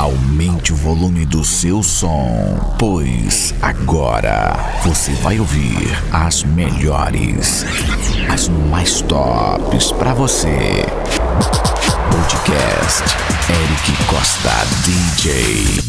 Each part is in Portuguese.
Aumente o volume do seu som, pois agora você vai ouvir as melhores, as mais tops para você. Podcast Eric Costa DJ.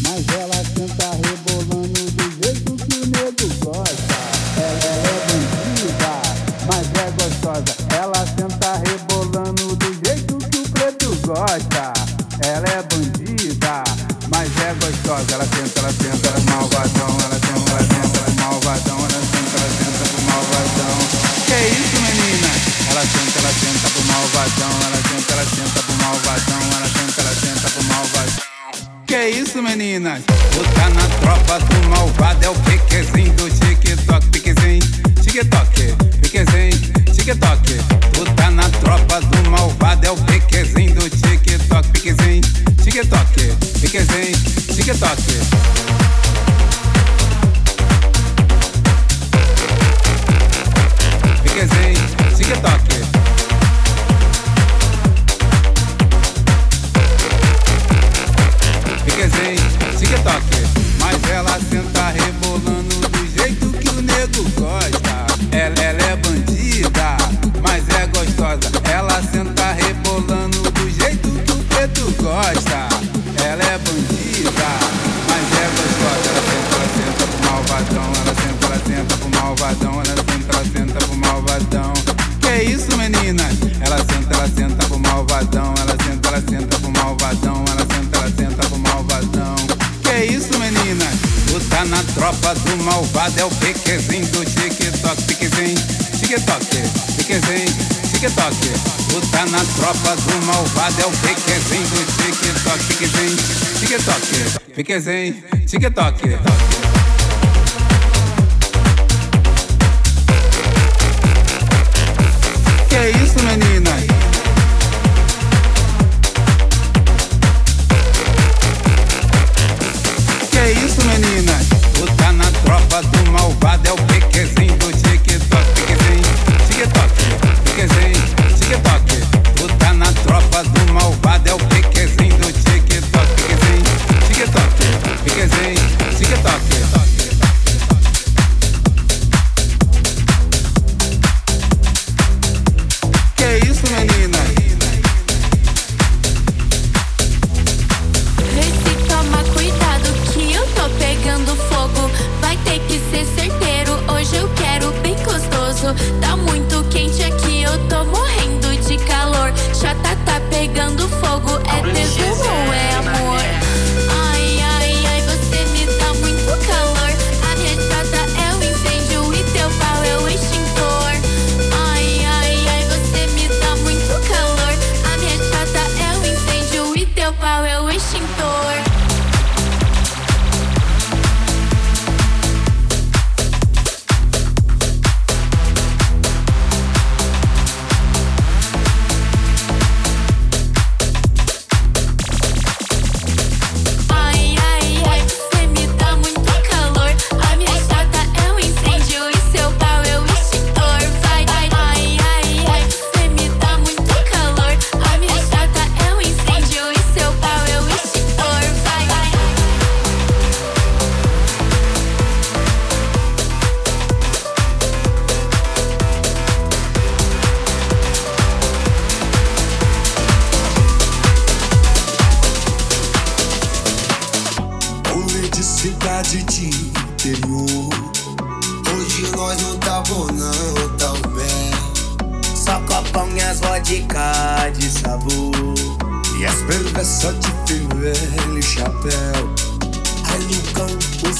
Будто на тропах думал Piquezinho, tique toque, piquezinho, tique toque. Que é isso, menino? sabonão talvez Só coponhas vodka de sabor. E as perdas só te e chapéu. Ai o o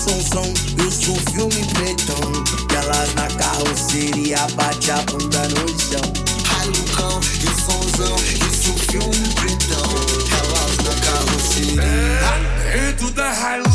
e o sou filme pretão. E elas na carroceria bate a bunda no chão. Ai Lucão, e o sonzão, eu sou filme pretão. Elas na carroceria. Dentro da Hilux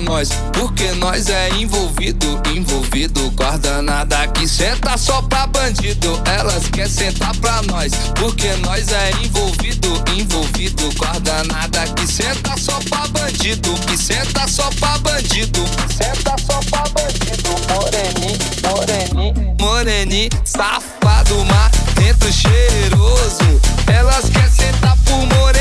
nós, porque nós é envolvido, envolvido. Guarda nada que senta só pra bandido. Elas quer sentar pra nós, porque nós é envolvido, envolvido. Guarda nada que senta só pra bandido, que senta só pra bandido, senta só pra bandido. Moreni, moreni, moreni, safado, marrento, cheiroso. Elas quer sentar pro moreni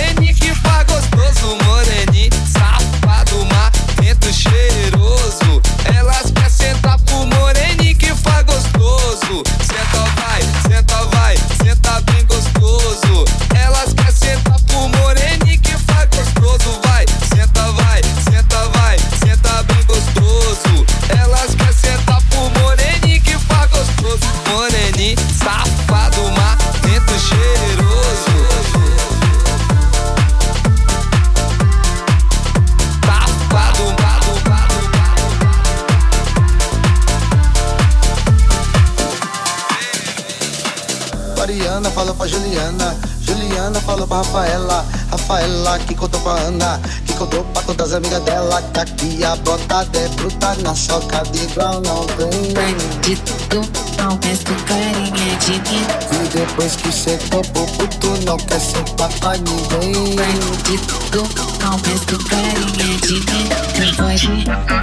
pra Rafaela, Rafaela que contou pra Ana, que contou pra todas as amigas dela, que aqui a botada é bruta na soca de igual não tem. Bandido, não mas com carinha de mim. E depois que cê topou puto, não quer sentar pra ninguém. Bandido, não mas com carinha de mim. Não pode,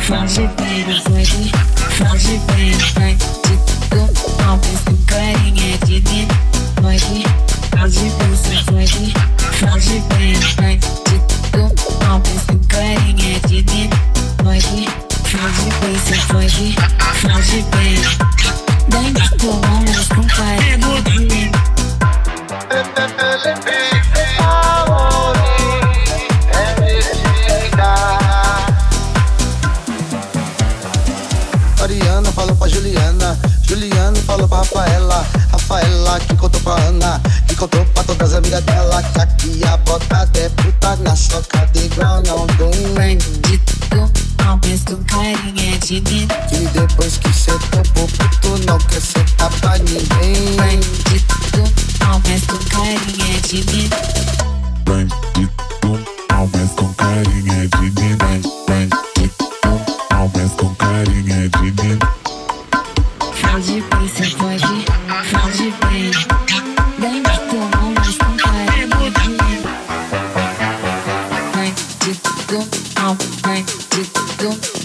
foge bem, pode, foge bem. Bandido, não mas com carinha de mim. Pode, foge bem, cê pode, foge bem. Bandido, não mas com carinha de foge bem, cê pode, foge bem. Bandido, não mas com carinha de mim. Mariana falou pra Juliana, Juliana falou pra Rafaela, Rafaela que contou pra Ana, contou pra todas as amigas dela, que aqui a botada é puta na soca de igual não. Bandido, não mas com carinha de mim. E depois que cê topou puto, não quer sentar pra ninguém. Não mas com carinha de mim. Bandido,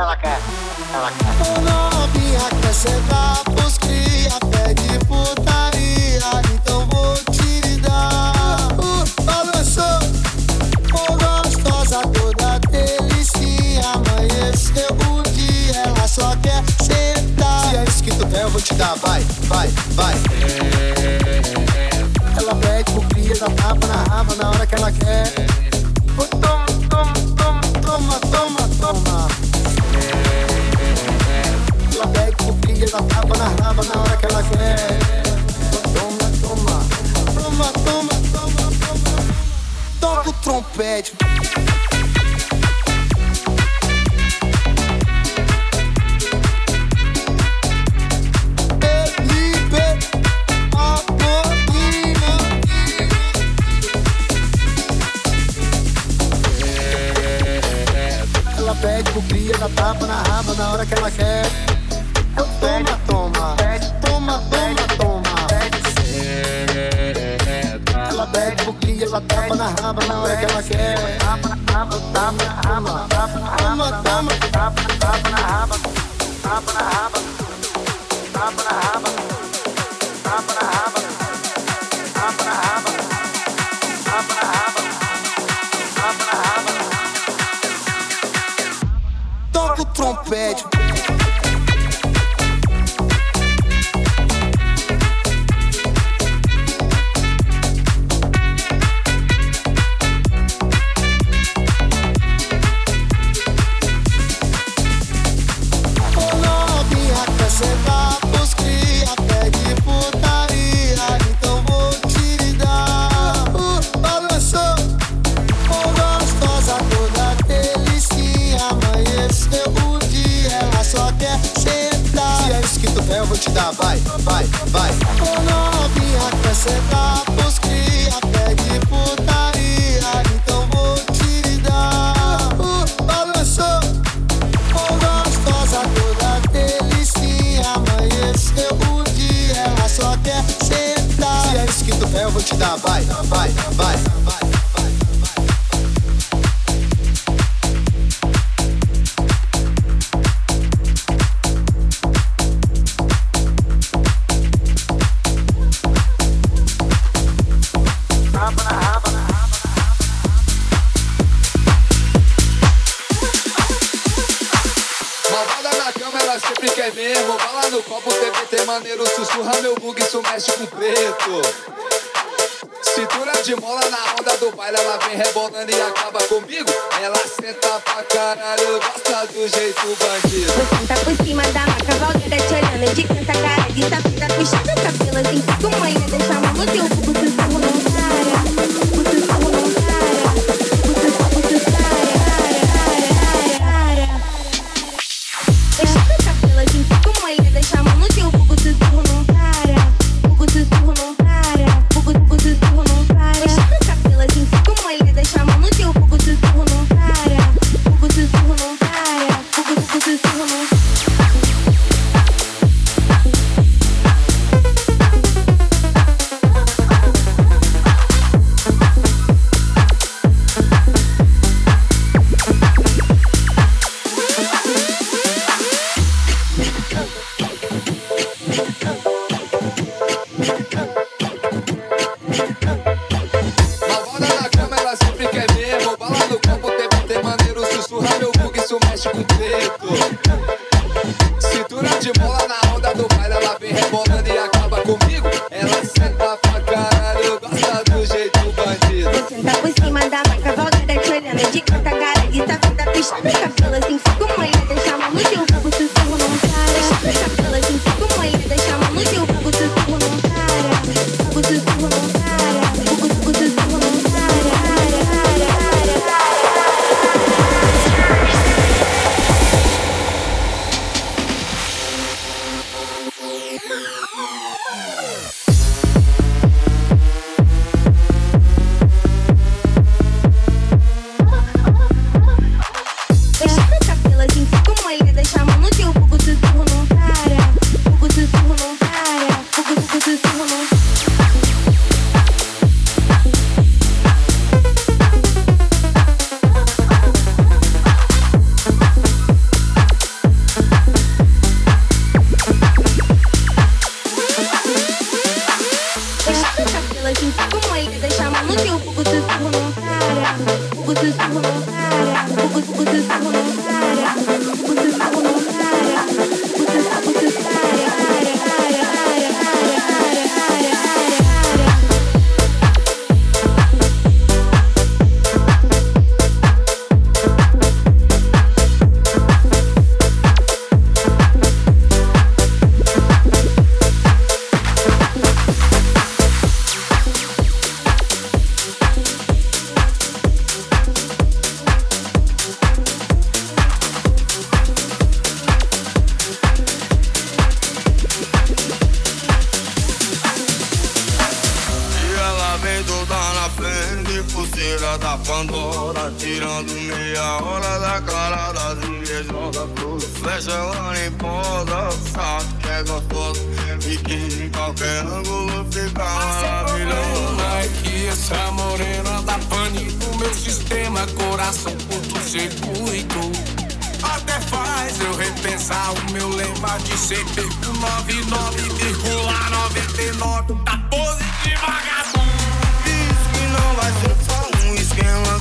ela quer, ela quer. Eu não vim acrescentar é pros cria pé de putaria, então vou te dar. Uh, balançou, com gostosa toda delícia, amanheceu o dia, ela só quer sentar. Se é isso que tu quer, eu vou te dar, vai, vai, vai. Ela pede pro cria, dá tapa na raba na hora que ela quer. Toma, tapa na raba na hora que ela quer. Toma, toma, toma, toma, toma, toma. Toca o trompete. só quer sentar. Se é isso que tu quer, eu vou te dar. Vai, vai, vai. O novinha, quer sentar pros cria, pede putaria. Então vou te dar. Uh, balançou. Com gostosa toda delicinha. Amanheceu o dia, ela só quer sentar. Se é isso que tu quer, eu vou te dar. Vai, vai, vai. maneiro, sussurra meu bug, isso mexe com preto. Cintura de mola na onda do baile, ela vem rebolando e acaba comigo. Ela senta pra caralho, gosta do jeito bandido. Você tá por cima da maca, valgada tá te olhando de canto, cara de tapeta, puxando cabelo assim, tu ainda deixa a mão no teu bumbum, sistema, coração curto-circuito. Até faz eu repensar o meu lema de ser perco 99,99 Tá positivo, vagabundo. Diz que não vai ser só um esquema.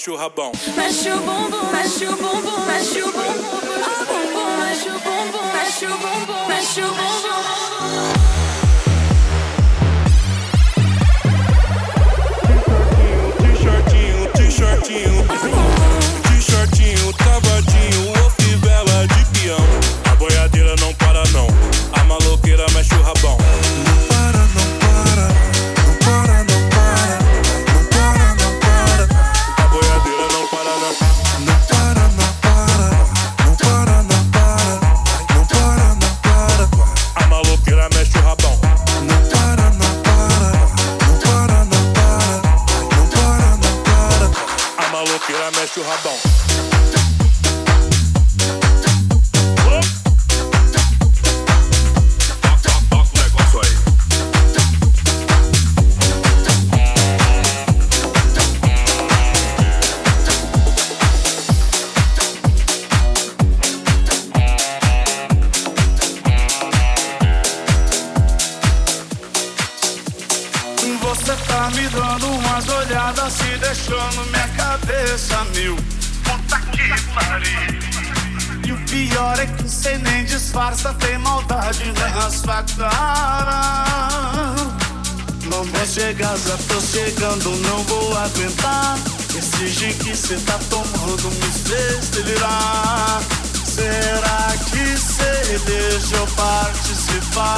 mexe o rabão. Mexe o bumbum. terras faclara. Não vou chegar, já tô chegando, não vou aguentar. Esse gin que cê tá tomando me fez delirar. Será que cê deixa eu participar?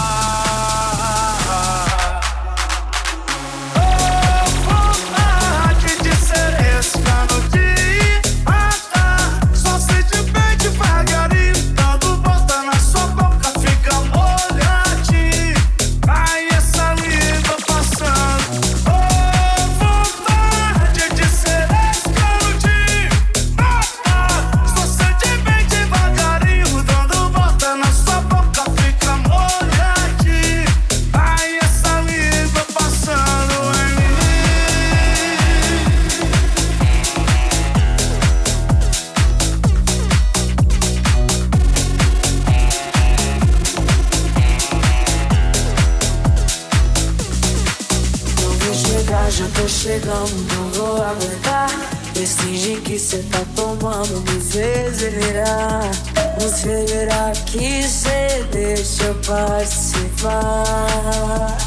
far, si far.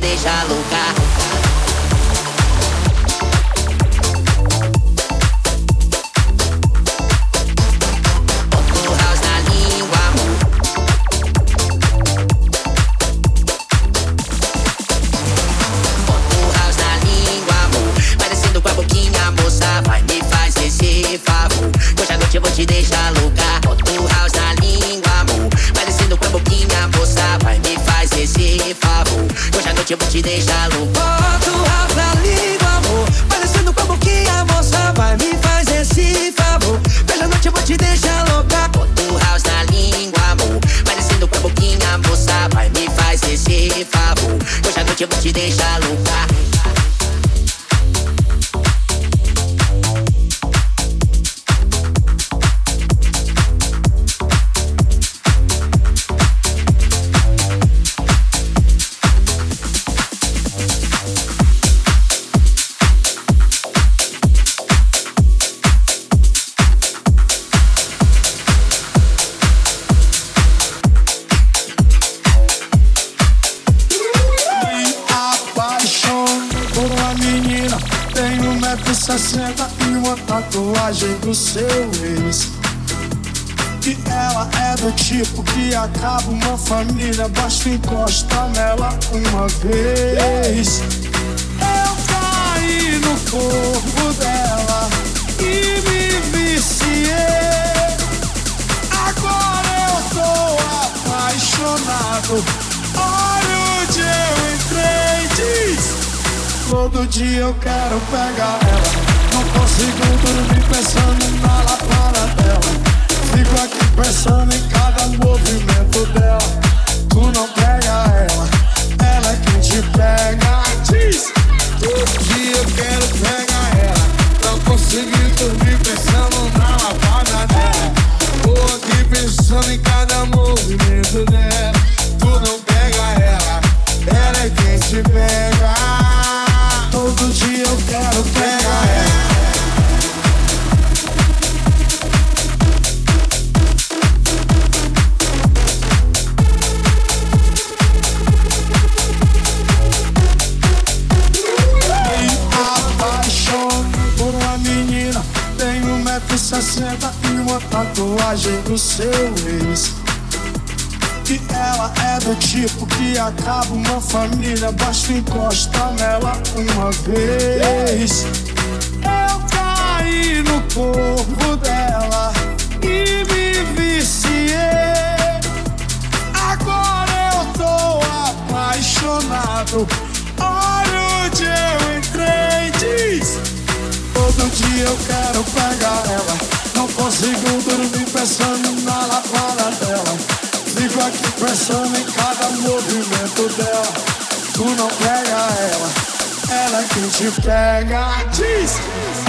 Te deixar louca. Seu ex. E ela é do tipo que acaba uma família. Basta encostar nela uma vez. Eu caí no corpo dela e me viciei. Agora eu tô apaixonado. Olha onde eu entrei, diz. Todo dia eu quero pegar ela. Consigo dormir pensando na lapada dela. Fico aqui pensando em cada movimento dela. Tu não pega ela, ela é quem te pega. Diz. Todo dia eu quero pegar ela. Não consigo dormir pensando na lapada dela. Tô aqui pensando em cada movimento dela. Tu não pega ela, ela é quem te pega. Todo dia eu quero pegar ela. 1,60m e uma tatuagem do seu ex. E ela é do tipo que acaba uma família. Basta encostar nela uma vez. Eu caí no corpo dela e me viciei. Agora eu tô apaixonado. Olha onde eu entrei, diz. Todo dia eu quero pegar ela. Não consigo dormir pensando na lapada dela. Fico aqui pensando em cada movimento dela. Tu não pega ela, ela é quem te pega. Diz.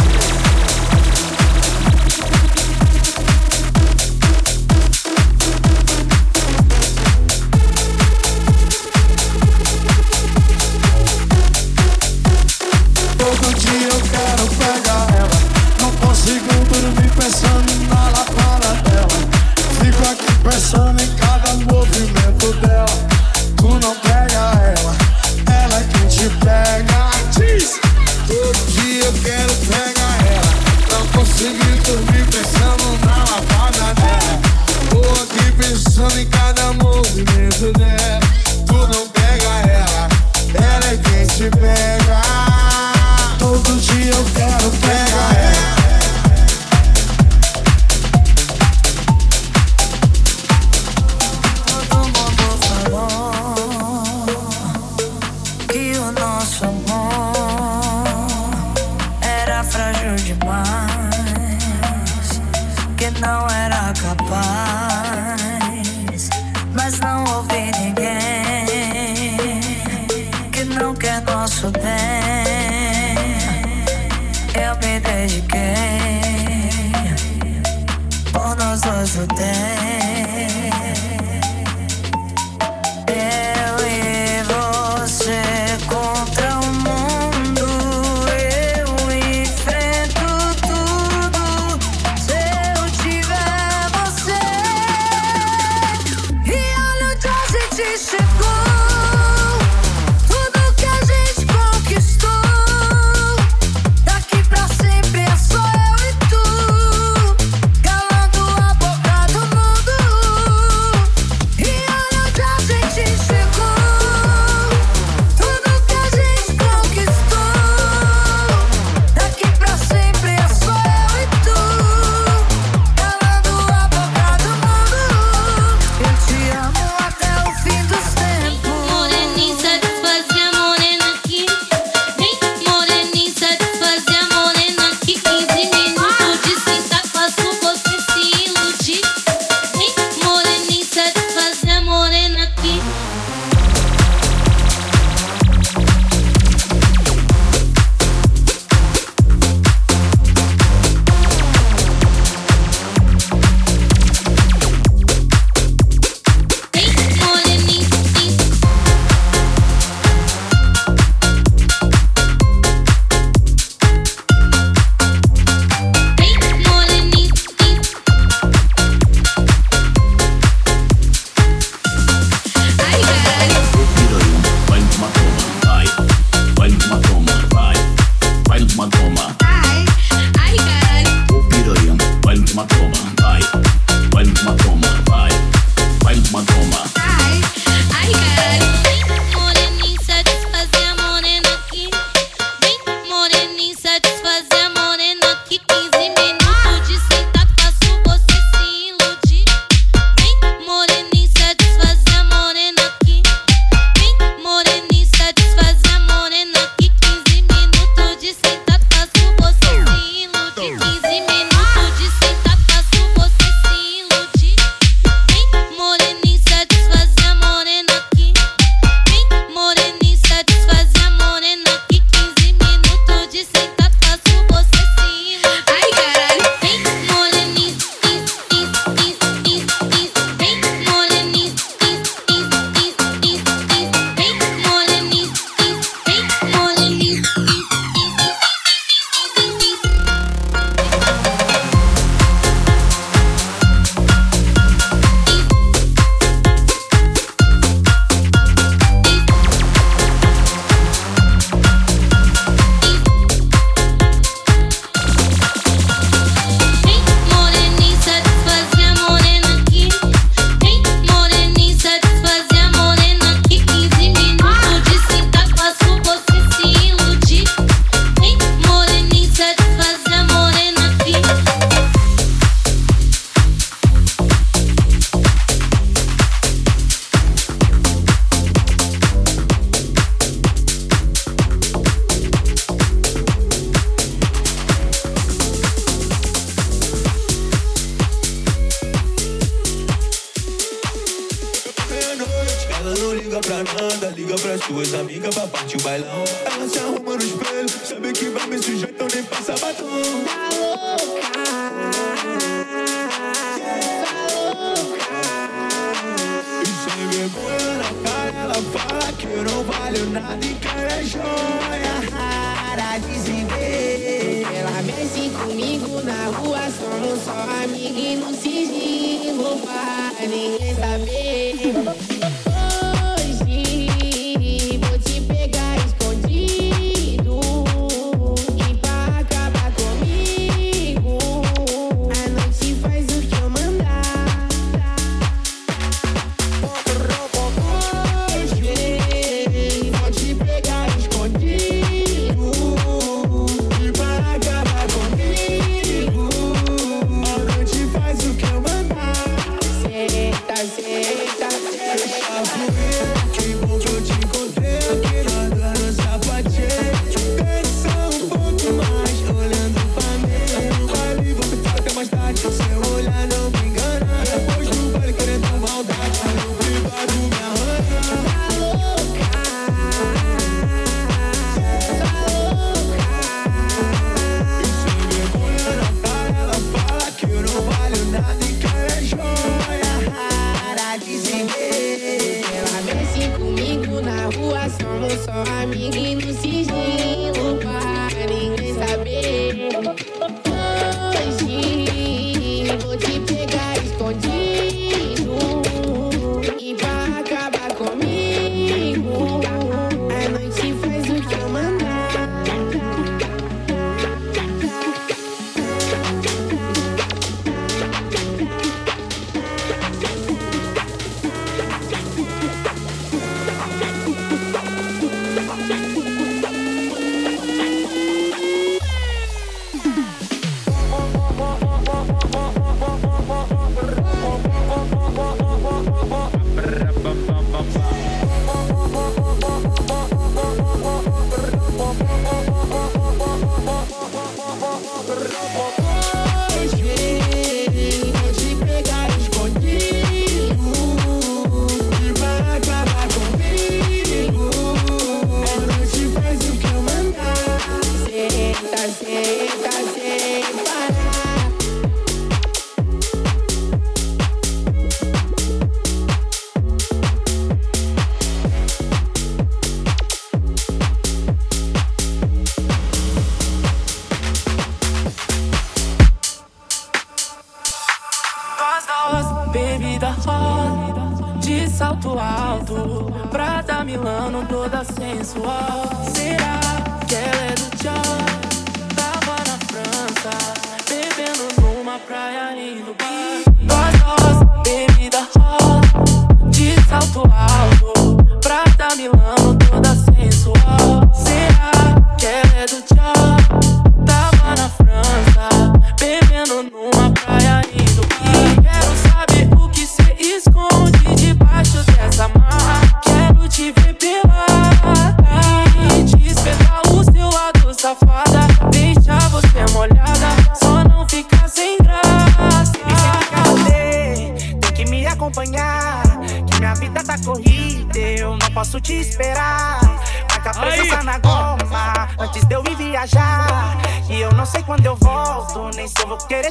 body, the body.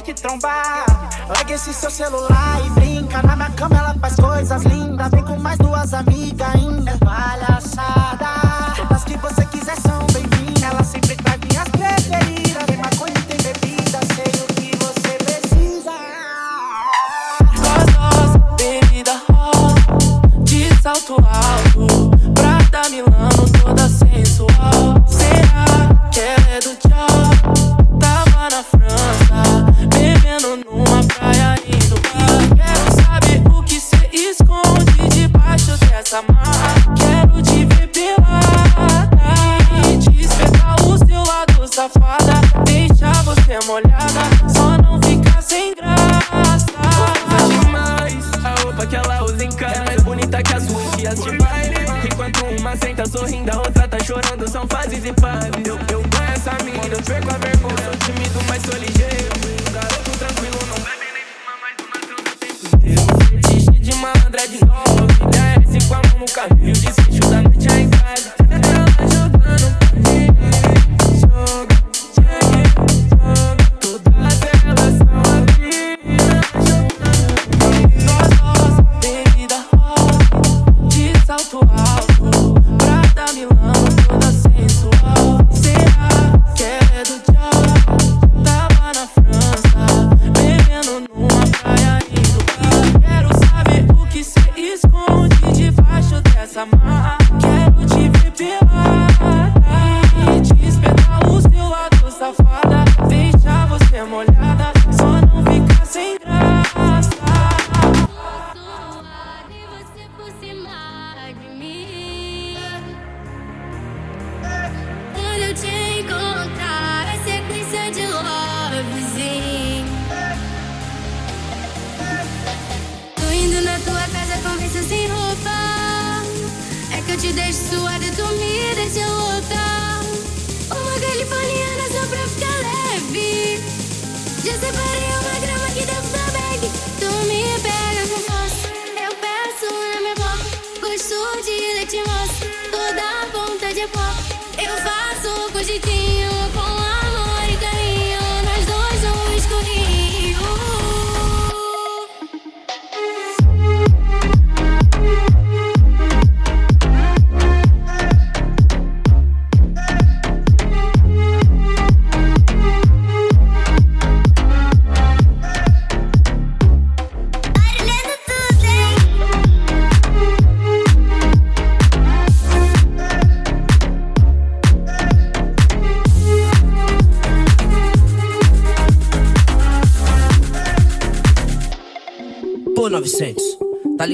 que trombar. Larga esse seu celular e brinca. Na minha cama ela faz coisas lindas. Vem com mais duas amigas ainda. Valha.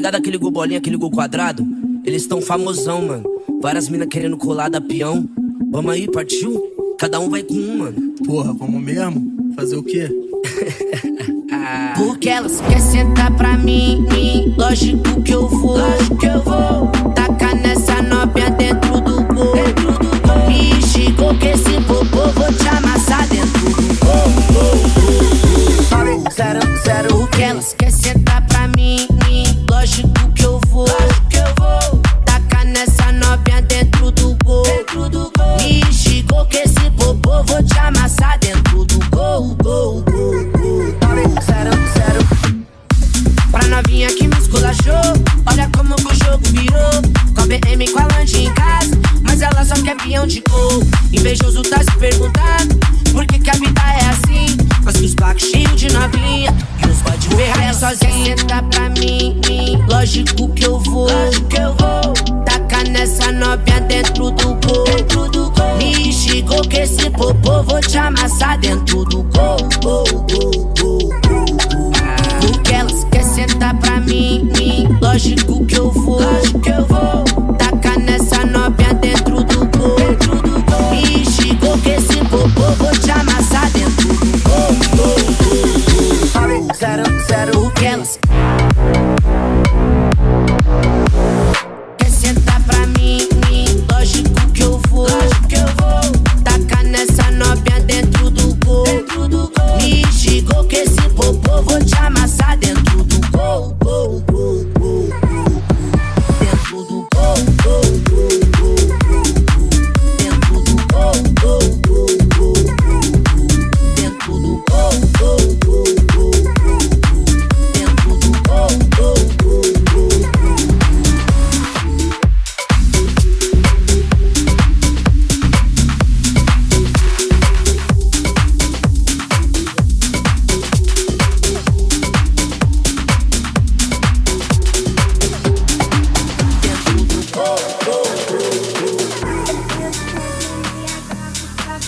ligado aquele gol bolinha, aquele gol quadrado? Eles tão famosão, mano. Várias minas querendo colar da peão. Vamos aí, partiu? Cada um vai com uma. Porra, vamos mesmo? Fazer o quê? Porque elas querem sentar pra mim, lógico que eu vou. Lógico que eu vou. Tá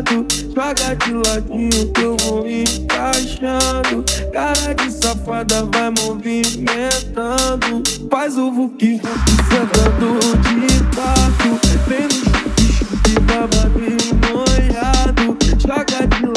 lado, joga de ladinho que eu vou encaixando. Cara de safada vai movimentando. Faz o vuki, sentando de tato. Vem no chupi, chupi, babado e molhado. Joga de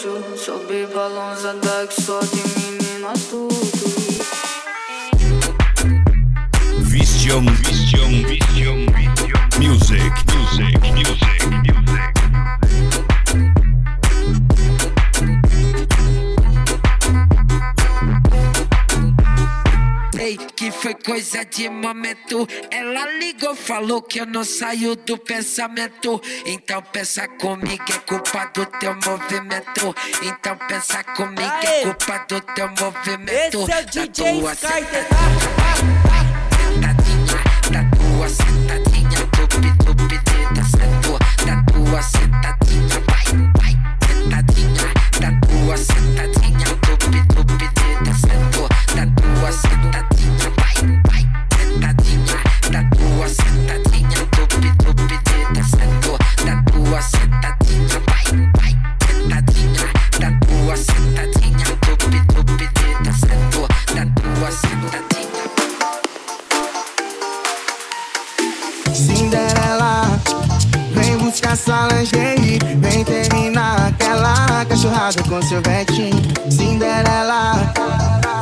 bruxo. Sobe balançada que só tem menina tudo. Vision, vision, vision, music, music, music, music. Ei, que foi coisa de momento. Ela ligou, falou que eu não saio do pensamento. Então pensa comigo, é culpa do teu movimento. Então pensa comigo, é Aê! culpa do teu movimento. Esse é o DJ Skyter. Cachorrada com seu vetinho. Cinderela,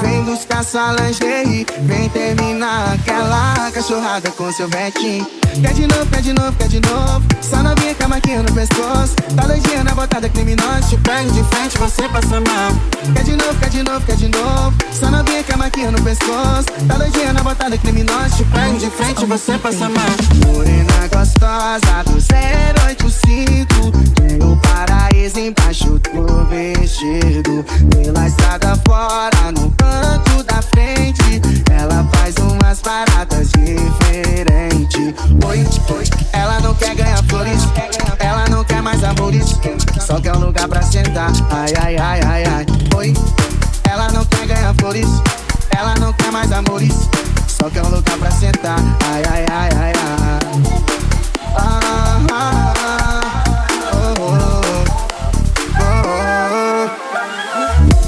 vem buscar sua lingerie, vem terminar aquela cachorrada com seu vetinho. Quer de novo, quer de novo, quer de novo. Só novinha com a marquinha no pescoço. Tá doidinha na botada criminosa. Te pego de frente, você passa mal. Quer de novo, quer de novo, quer de novo. Só novinha com a marquinha no pescoço. Tá doidinha na botada criminosa. Te pego de frente, você passa mal. Morena gostosa do 085. Tem o paraíso embaixo do vestido. Pela estrada fora, Ai, ai, ai, ai, ai. Oi. Ela não quer ganhar flores. Ela não quer mais amores. Só quer um lugar pra sentar. Ai, ai, ai, ai, ai. Ah, ah, ah. Oh, oh, oh.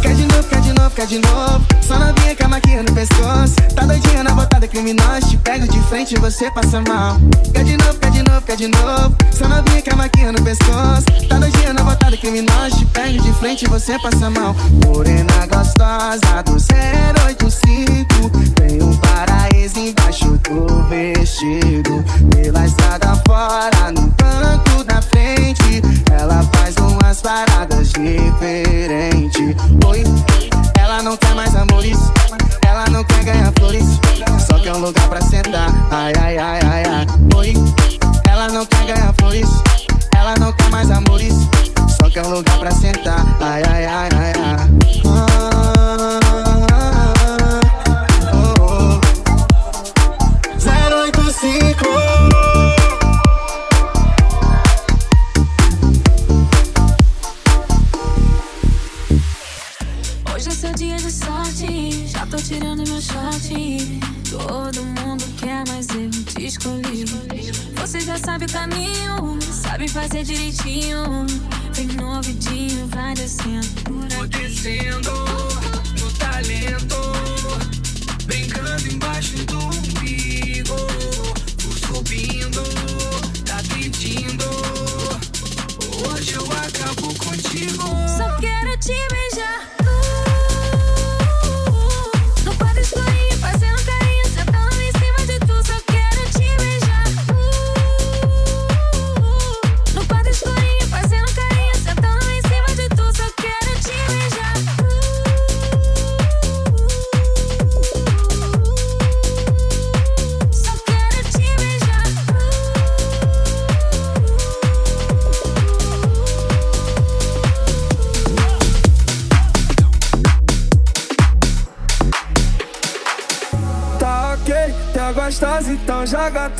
Quer de novo, quer de novo, quer de novo. Só novinha com a maquinha no pescoço. Tá doidinha na botada criminosa. Te pego de frente e você passa mal. Quer de novo, quer de novo, quer de novo. pasa mal.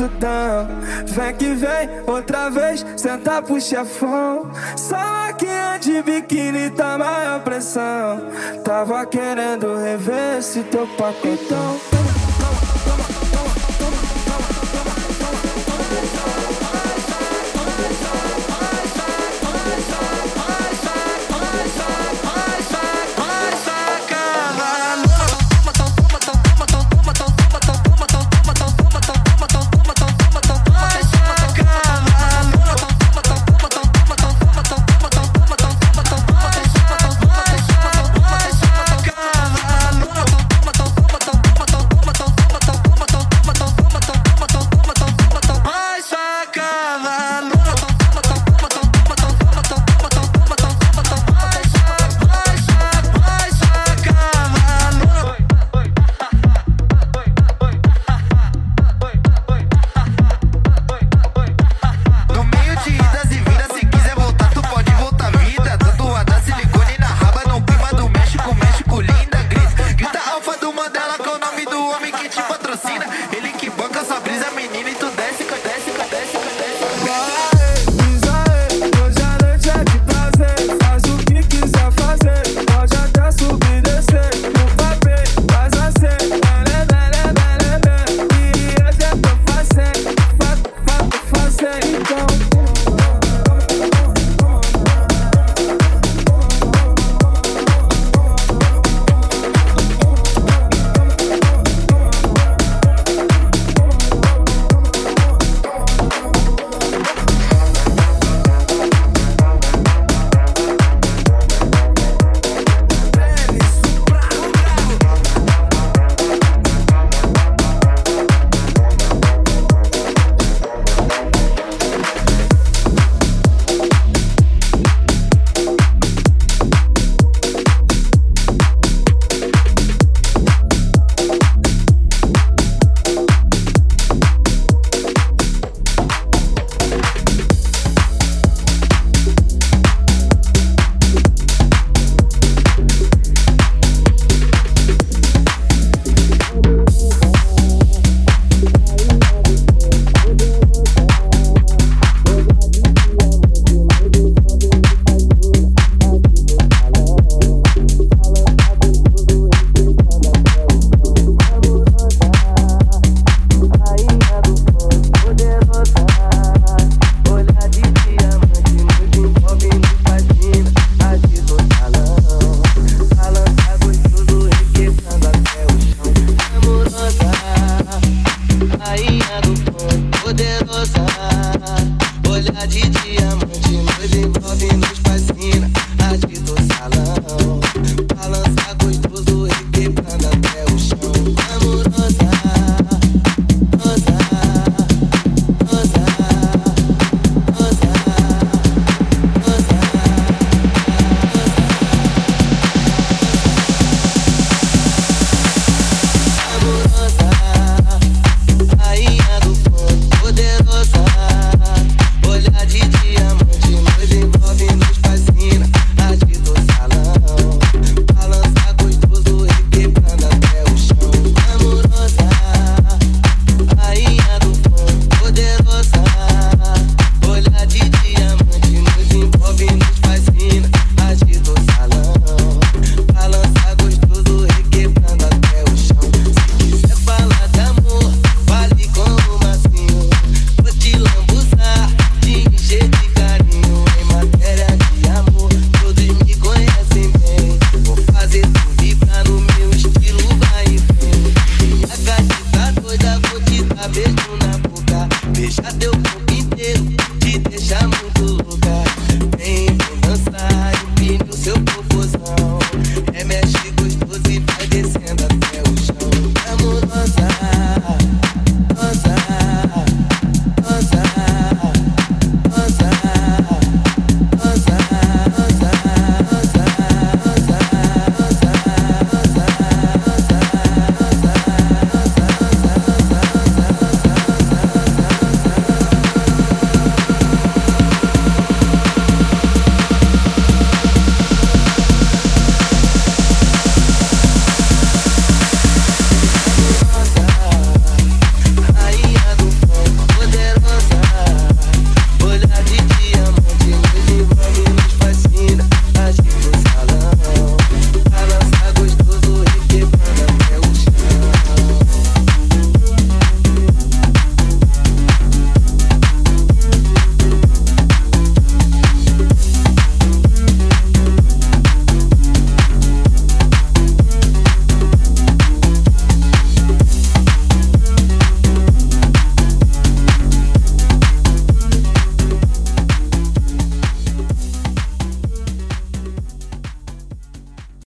Joga tudão. Vem que vem, outra vez, senta pro chefão. Só maquinha de biquíni tá maior pressão. Tava querendo rever esse teu pacotão.